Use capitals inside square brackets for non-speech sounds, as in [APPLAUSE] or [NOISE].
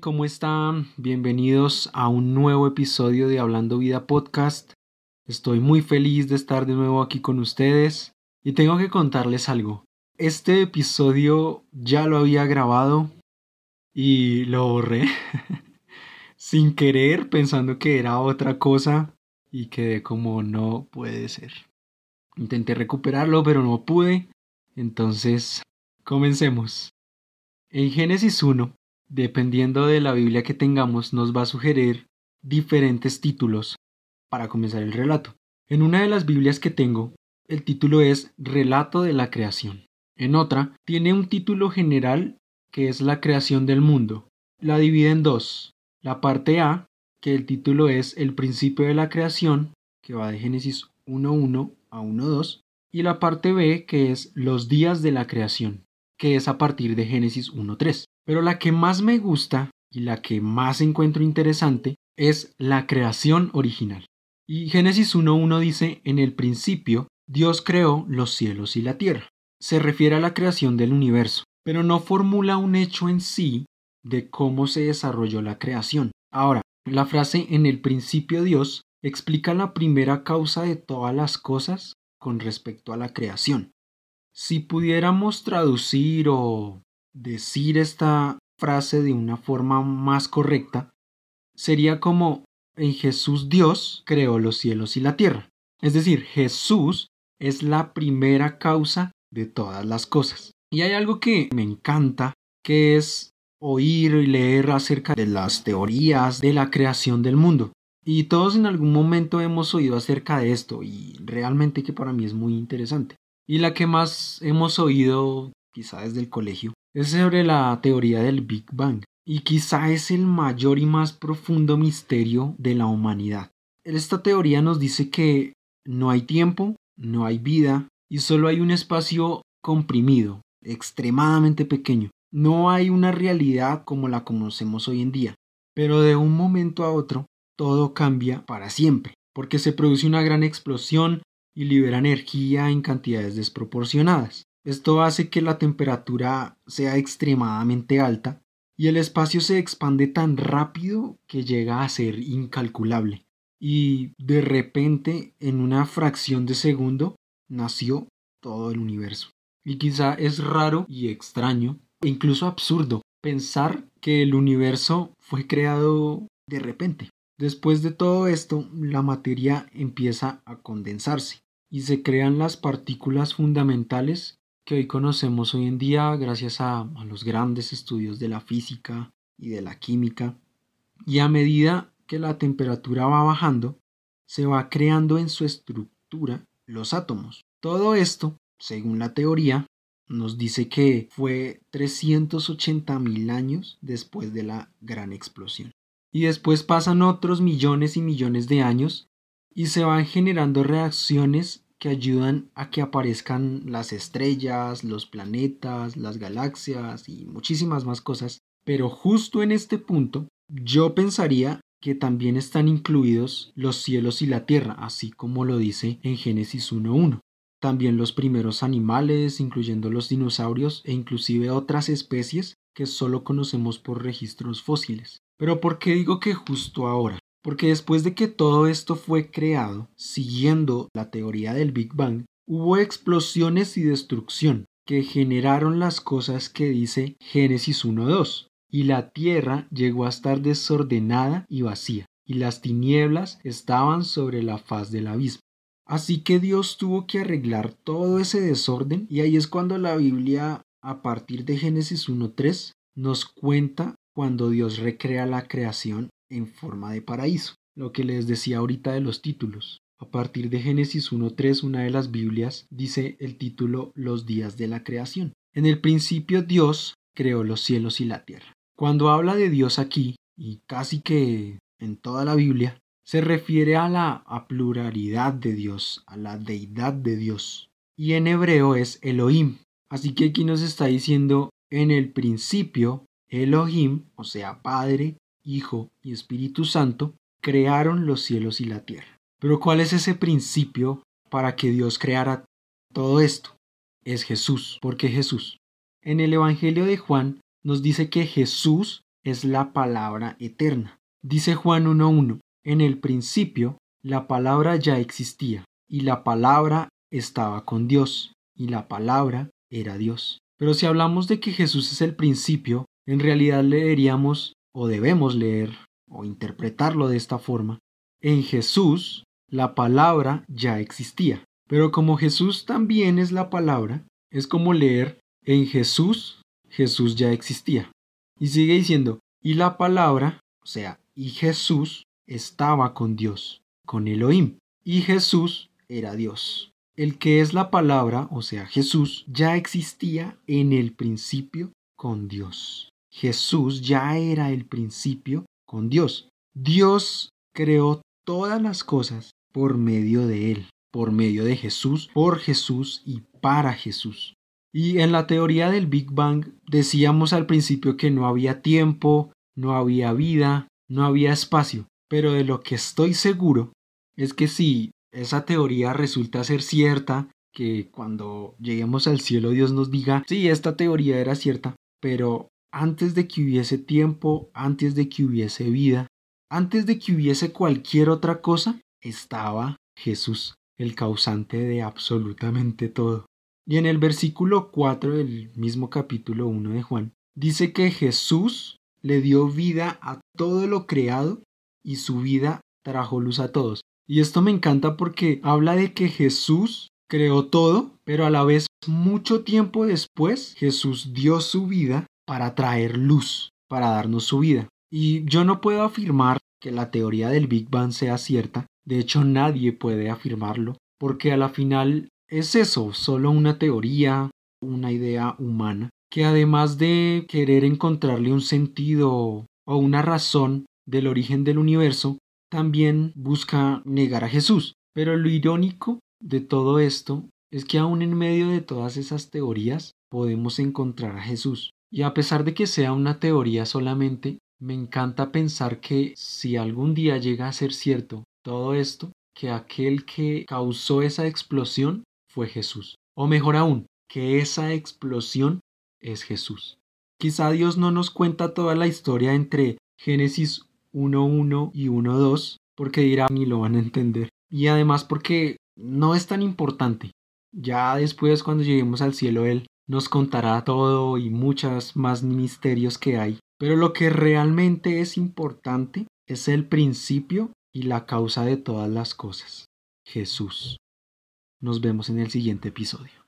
¿cómo están? Bienvenidos a un nuevo episodio de Hablando Vida Podcast. Estoy muy feliz de estar de nuevo aquí con ustedes y tengo que contarles algo. Este episodio ya lo había grabado y lo borré [LAUGHS] sin querer pensando que era otra cosa y quedé como no puede ser. Intenté recuperarlo pero no pude. Entonces, comencemos. En Génesis 1 dependiendo de la Biblia que tengamos, nos va a sugerir diferentes títulos para comenzar el relato. En una de las Biblias que tengo, el título es Relato de la Creación. En otra, tiene un título general que es La creación del mundo. La divide en dos. La parte A, que el título es El principio de la creación, que va de Génesis 1.1 a 1.2, y la parte B, que es Los días de la creación, que es a partir de Génesis 1.3. Pero la que más me gusta y la que más encuentro interesante es la creación original. Y Génesis 1.1 dice, en el principio, Dios creó los cielos y la tierra. Se refiere a la creación del universo, pero no formula un hecho en sí de cómo se desarrolló la creación. Ahora, la frase en el principio Dios explica la primera causa de todas las cosas con respecto a la creación. Si pudiéramos traducir o decir esta frase de una forma más correcta sería como en Jesús Dios creó los cielos y la tierra. Es decir, Jesús es la primera causa de todas las cosas. Y hay algo que me encanta, que es oír y leer acerca de las teorías de la creación del mundo. Y todos en algún momento hemos oído acerca de esto y realmente que para mí es muy interesante. Y la que más hemos oído, quizá desde el colegio, es sobre la teoría del Big Bang y quizá es el mayor y más profundo misterio de la humanidad. Esta teoría nos dice que no hay tiempo, no hay vida y solo hay un espacio comprimido, extremadamente pequeño. No hay una realidad como la conocemos hoy en día, pero de un momento a otro todo cambia para siempre, porque se produce una gran explosión y libera energía en cantidades desproporcionadas. Esto hace que la temperatura sea extremadamente alta y el espacio se expande tan rápido que llega a ser incalculable. Y de repente, en una fracción de segundo, nació todo el universo. Y quizá es raro y extraño, e incluso absurdo, pensar que el universo fue creado de repente. Después de todo esto, la materia empieza a condensarse y se crean las partículas fundamentales que hoy conocemos hoy en día gracias a, los grandes estudios de la física y de la química. Y a medida que la temperatura va bajando, se va creando en su estructura los átomos. Todo esto, según la teoría, nos dice que fue 380 mil años después de la gran explosión. Y después pasan otros millones y millones de años y se van generando reacciones que ayudan a que aparezcan las estrellas, los planetas, las galaxias y muchísimas más cosas. Pero justo en este punto, yo pensaría que también están incluidos los cielos y la tierra, así como lo dice en Génesis 1.1. También los primeros animales, incluyendo los dinosaurios e inclusive otras especies que solo conocemos por registros fósiles. Pero ¿por qué digo que justo ahora? Porque después de que todo esto fue creado, siguiendo la teoría del Big Bang, hubo explosiones y destrucción que generaron las cosas que dice Génesis 1.2, y la tierra llegó a estar desordenada y vacía, y las tinieblas estaban sobre la faz del abismo. Así que Dios tuvo que arreglar todo ese desorden, y ahí es cuando la Biblia, a partir de Génesis 1.3, nos cuenta cuando Dios recrea la creación en forma de paraíso, lo que les decía ahorita de los títulos. A partir de Génesis 1.3, una de las Biblias dice el título Los días de la creación. En el principio Dios creó los cielos y la tierra. Cuando habla de Dios aquí, y casi que en toda la Biblia, se refiere a la pluralidad de Dios, a la deidad de Dios. Y en hebreo es Elohim. Así que aquí nos está diciendo en el principio Elohim, o sea, Padre, Hijo y Espíritu Santo, crearon los cielos y la tierra. Pero ¿cuál es ese principio para que Dios creara todo esto? Es Jesús. ¿Por qué Jesús? En el Evangelio de Juan nos dice que Jesús es la palabra eterna. Dice Juan 1.1, en el principio la palabra ya existía, y la palabra estaba con Dios, y la palabra era Dios. Pero si hablamos de que Jesús es el principio, en realidad leeríamos, o debemos leer, o interpretarlo de esta forma, en Jesús la palabra ya existía. Pero como Jesús también es la palabra, es como leer en Jesús, Jesús ya existía. Y sigue diciendo, y la palabra, o sea, y Jesús estaba con Dios, con Elohim, y Jesús era Dios. El que es la palabra, o sea, Jesús, ya existía en el principio con Dios. Jesús ya era el principio con Dios. Dios creó todas las cosas por medio de Él, por medio de Jesús, por Jesús y para Jesús. Y en la teoría del Big Bang decíamos al principio que no había tiempo, no había vida, no había espacio, pero de lo que estoy seguro es que si esa teoría resulta ser cierta, que cuando lleguemos al cielo Dios nos diga, sí, esta teoría era cierta, pero antes de que hubiese tiempo, antes de que hubiese vida, antes de que hubiese cualquier otra cosa, estaba Jesús, el causante de absolutamente todo. Y en el versículo 4 del mismo capítulo 1 de Juan, dice que Jesús le dio vida a todo lo creado y su vida trajo luz a todos. Y esto me encanta porque habla de que Jesús creó todo, pero a la vez mucho tiempo después Jesús dio su vida para traer luz, para darnos su vida. Y yo no puedo afirmar que la teoría del Big Bang sea cierta, de hecho nadie puede afirmarlo, porque a la final es eso, solo una teoría, una idea humana, que además de querer encontrarle un sentido o una razón del origen del universo, también busca negar a Jesús. Pero lo irónico de todo esto es que aún en medio de todas esas teorías podemos encontrar a Jesús. Y a pesar de que sea una teoría solamente, me encanta pensar que si algún día llega a ser cierto todo esto, que aquel que causó esa explosión fue Jesús. O mejor aún, que esa explosión es Jesús. Quizá Dios no nos cuenta toda la historia entre Génesis 1.1 y 1.2, porque dirá ni lo van a entender. Y además porque no es tan importante. Ya después cuando lleguemos al cielo Él nos contará todo y muchas más misterios que hay. Pero lo que realmente es importante es el principio y la causa de todas las cosas, Jesús. Nos vemos en el siguiente episodio.